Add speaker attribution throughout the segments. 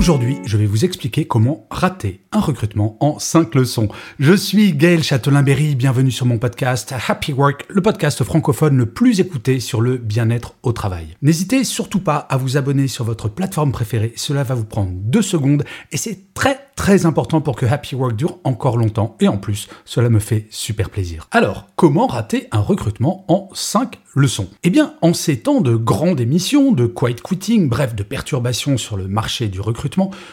Speaker 1: aujourd'hui je vais vous expliquer comment rater un recrutement en 5 leçons. Je suis Gaël Châtelain-Berry, bienvenue sur mon podcast Happy Work, le podcast francophone le plus écouté sur le bien-être au travail. N'hésitez surtout pas à vous abonner sur votre plateforme préférée, cela va vous prendre 2 secondes et c'est très très important pour que Happy Work dure encore longtemps et en plus cela me fait super plaisir. Alors, comment rater un recrutement en 5 leçons? Eh bien, en ces temps de grande émission, de quiet quitting, bref de perturbations sur le marché du recrutement,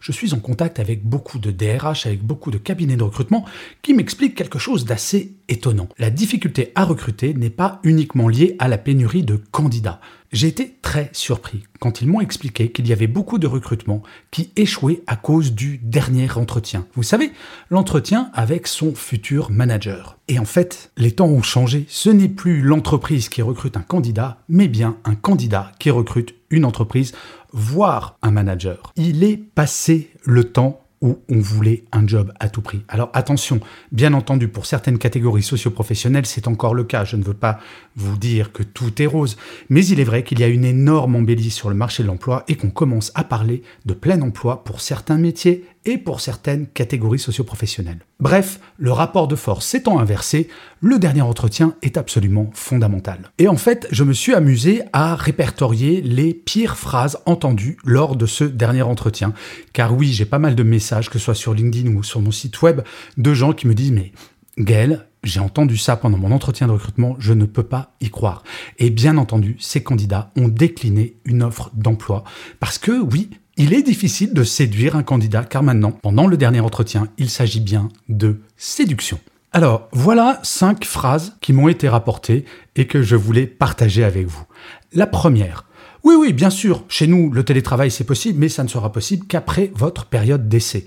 Speaker 1: je suis en contact avec beaucoup de DRH, avec beaucoup de cabinets de recrutement qui m'expliquent quelque chose d'assez étonnant. La difficulté à recruter n'est pas uniquement liée à la pénurie de candidats. J'ai été très surpris quand ils m'ont expliqué qu'il y avait beaucoup de recrutements qui échouaient à cause du dernier entretien. Vous savez, l'entretien avec son futur manager. Et en fait, les temps ont changé. Ce n'est plus l'entreprise qui recrute un candidat, mais bien un candidat qui recrute une entreprise, voire un manager. Il est passé le temps où on voulait un job à tout prix. Alors attention, bien entendu, pour certaines catégories socioprofessionnelles, c'est encore le cas. Je ne veux pas vous dire que tout est rose, mais il est vrai qu'il y a une énorme embellie sur le marché de l'emploi et qu'on commence à parler de plein emploi pour certains métiers et pour certaines catégories socioprofessionnelles. Bref, le rapport de force s'étant inversé, le dernier entretien est absolument fondamental. Et en fait, je me suis amusé à répertorier les pires phrases entendues lors de ce dernier entretien. Car oui, j'ai pas mal de messages, que ce soit sur LinkedIn ou sur mon site web, de gens qui me disent mais Gaël, j'ai entendu ça pendant mon entretien de recrutement, je ne peux pas y croire. Et bien entendu, ces candidats ont décliné une offre d'emploi parce que oui, il est difficile de séduire un candidat car maintenant, pendant le dernier entretien, il s'agit bien de séduction. Alors, voilà cinq phrases qui m'ont été rapportées et que je voulais partager avec vous. La première. Oui, oui, bien sûr, chez nous, le télétravail, c'est possible, mais ça ne sera possible qu'après votre période d'essai.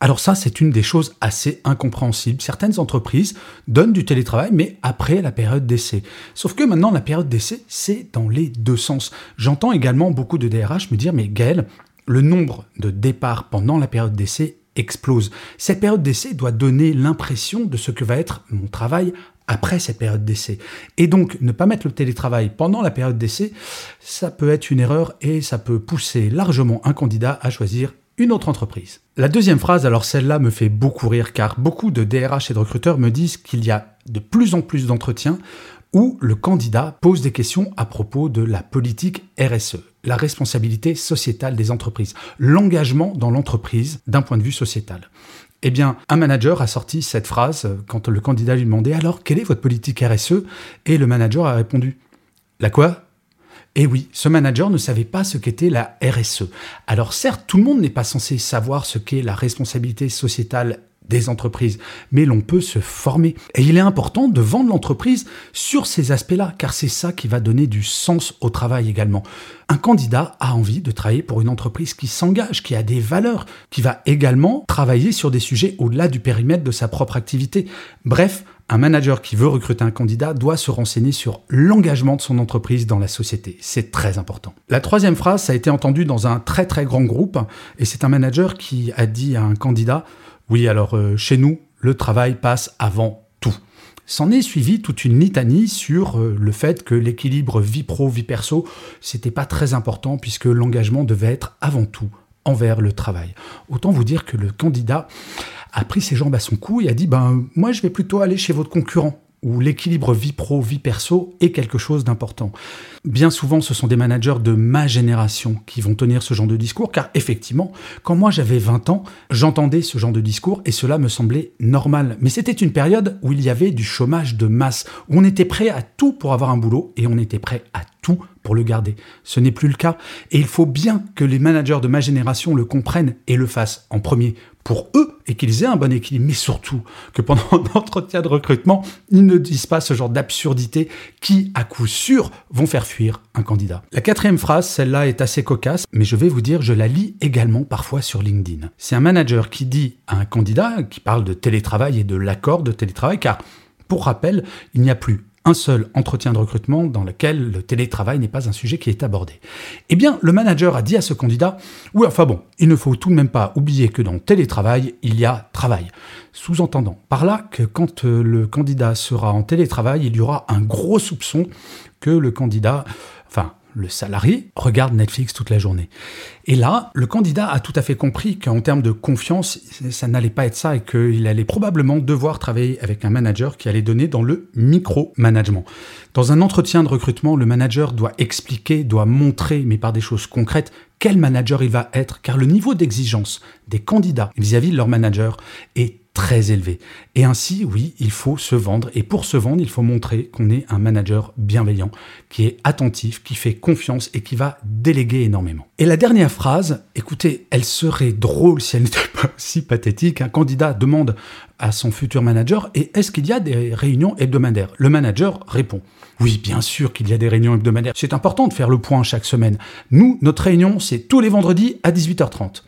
Speaker 1: Alors ça, c'est une des choses assez incompréhensibles. Certaines entreprises donnent du télétravail, mais après la période d'essai. Sauf que maintenant, la période d'essai, c'est dans les deux sens. J'entends également beaucoup de DRH me dire, mais Gaël, le nombre de départs pendant la période d'essai explose. Cette période d'essai doit donner l'impression de ce que va être mon travail après cette période d'essai. Et donc, ne pas mettre le télétravail pendant la période d'essai, ça peut être une erreur et ça peut pousser largement un candidat à choisir une autre entreprise. La deuxième phrase, alors celle-là me fait beaucoup rire car beaucoup de DRH et de recruteurs me disent qu'il y a de plus en plus d'entretiens où le candidat pose des questions à propos de la politique RSE, la responsabilité sociétale des entreprises, l'engagement dans l'entreprise d'un point de vue sociétal. Eh bien, un manager a sorti cette phrase quand le candidat lui demandait alors quelle est votre politique RSE et le manager a répondu La quoi? Et oui, ce manager ne savait pas ce qu'était la RSE. Alors certes, tout le monde n'est pas censé savoir ce qu'est la responsabilité sociétale des entreprises, mais l'on peut se former. Et il est important de vendre l'entreprise sur ces aspects-là, car c'est ça qui va donner du sens au travail également. Un candidat a envie de travailler pour une entreprise qui s'engage, qui a des valeurs, qui va également travailler sur des sujets au-delà du périmètre de sa propre activité. Bref, un manager qui veut recruter un candidat doit se renseigner sur l'engagement de son entreprise dans la société. C'est très important. La troisième phrase, ça a été entendu dans un très très grand groupe, et c'est un manager qui a dit à un candidat, oui, alors euh, chez nous, le travail passe avant tout. S'en est suivi toute une litanie sur euh, le fait que l'équilibre vie pro vie perso, c'était pas très important puisque l'engagement devait être avant tout envers le travail. Autant vous dire que le candidat a pris ses jambes à son cou et a dit ben moi je vais plutôt aller chez votre concurrent où l'équilibre vie pro, vie perso est quelque chose d'important. Bien souvent, ce sont des managers de ma génération qui vont tenir ce genre de discours, car effectivement, quand moi j'avais 20 ans, j'entendais ce genre de discours et cela me semblait normal. Mais c'était une période où il y avait du chômage de masse, où on était prêt à tout pour avoir un boulot et on était prêt à tout pour le garder. Ce n'est plus le cas et il faut bien que les managers de ma génération le comprennent et le fassent en premier pour eux et qu'ils aient un bon équilibre, mais surtout que pendant l'entretien de recrutement, ils ne disent pas ce genre d'absurdité qui, à coup sûr, vont faire fuir un candidat. La quatrième phrase, celle-là est assez cocasse, mais je vais vous dire, je la lis également parfois sur LinkedIn. C'est un manager qui dit à un candidat, qui parle de télétravail et de l'accord de télétravail, car pour rappel, il n'y a plus un seul entretien de recrutement dans lequel le télétravail n'est pas un sujet qui est abordé. Eh bien, le manager a dit à ce candidat, oui, enfin bon, il ne faut tout de même pas oublier que dans télétravail, il y a travail. Sous-entendant par là que quand euh, le candidat sera en télétravail, il y aura un gros soupçon que le candidat, enfin, le salarié regarde Netflix toute la journée. Et là, le candidat a tout à fait compris qu'en termes de confiance, ça n'allait pas être ça et qu'il allait probablement devoir travailler avec un manager qui allait donner dans le micro-management. Dans un entretien de recrutement, le manager doit expliquer, doit montrer, mais par des choses concrètes, quel manager il va être, car le niveau d'exigence des candidats vis-à-vis de leur manager est très élevé. Et ainsi, oui, il faut se vendre. Et pour se vendre, il faut montrer qu'on est un manager bienveillant, qui est attentif, qui fait confiance et qui va déléguer énormément. Et la dernière phrase, écoutez, elle serait drôle si elle n'était pas aussi pathétique. Un candidat demande à son futur manager, et est-ce qu'il y a des réunions hebdomadaires? Le manager répond. Oui, bien sûr qu'il y a des réunions hebdomadaires. C'est important de faire le point chaque semaine. Nous, notre réunion, c'est tous les vendredis à 18h30.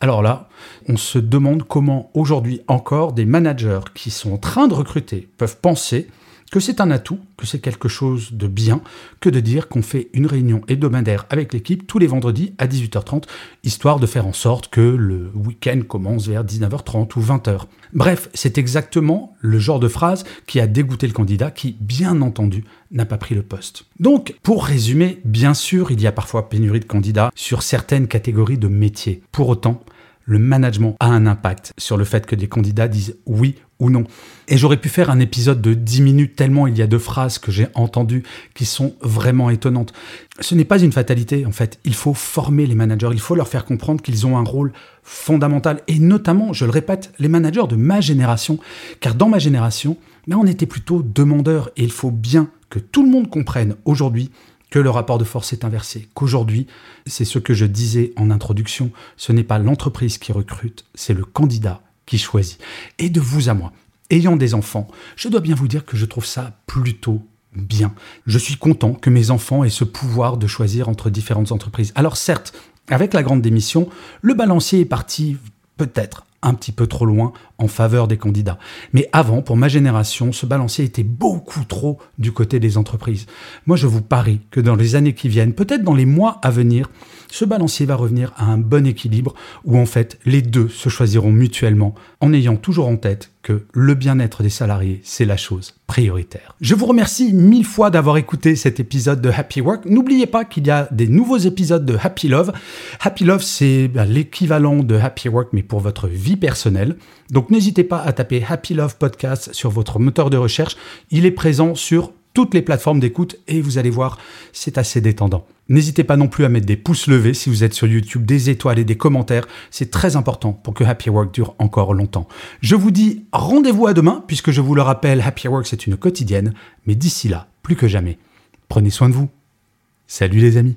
Speaker 1: Alors là, on se demande comment aujourd'hui encore des managers qui sont en train de recruter peuvent penser que c'est un atout, que c'est quelque chose de bien, que de dire qu'on fait une réunion hebdomadaire avec l'équipe tous les vendredis à 18h30, histoire de faire en sorte que le week-end commence vers 19h30 ou 20h. Bref, c'est exactement le genre de phrase qui a dégoûté le candidat qui, bien entendu, n'a pas pris le poste. Donc, pour résumer, bien sûr, il y a parfois pénurie de candidats sur certaines catégories de métiers. Pour autant, le management a un impact sur le fait que des candidats disent oui ou non. Et j'aurais pu faire un épisode de 10 minutes tellement il y a deux phrases que j'ai entendues qui sont vraiment étonnantes. Ce n'est pas une fatalité en fait, il faut former les managers, il faut leur faire comprendre qu'ils ont un rôle fondamental. Et notamment, je le répète, les managers de ma génération, car dans ma génération, ben, on était plutôt demandeurs. Et il faut bien que tout le monde comprenne aujourd'hui que le rapport de force est inversé, qu'aujourd'hui, c'est ce que je disais en introduction, ce n'est pas l'entreprise qui recrute, c'est le candidat qui choisit. Et de vous à moi, ayant des enfants, je dois bien vous dire que je trouve ça plutôt bien. Je suis content que mes enfants aient ce pouvoir de choisir entre différentes entreprises. Alors certes, avec la grande démission, le balancier est parti peut-être un petit peu trop loin en faveur des candidats. Mais avant, pour ma génération, ce balancier était beaucoup trop du côté des entreprises. Moi, je vous parie que dans les années qui viennent, peut-être dans les mois à venir, ce balancier va revenir à un bon équilibre où en fait les deux se choisiront mutuellement en ayant toujours en tête que le bien-être des salariés, c'est la chose prioritaire. Je vous remercie mille fois d'avoir écouté cet épisode de Happy Work. N'oubliez pas qu'il y a des nouveaux épisodes de Happy Love. Happy Love, c'est ben, l'équivalent de Happy Work, mais pour votre vie personnelle. Donc n'hésitez pas à taper Happy Love Podcast sur votre moteur de recherche. Il est présent sur toutes les plateformes d'écoute et vous allez voir, c'est assez détendant. N'hésitez pas non plus à mettre des pouces levés si vous êtes sur YouTube, des étoiles et des commentaires. C'est très important pour que Happy Work dure encore longtemps. Je vous dis rendez-vous à demain, puisque je vous le rappelle, Happy Work c'est une quotidienne. Mais d'ici là, plus que jamais, prenez soin de vous. Salut les amis.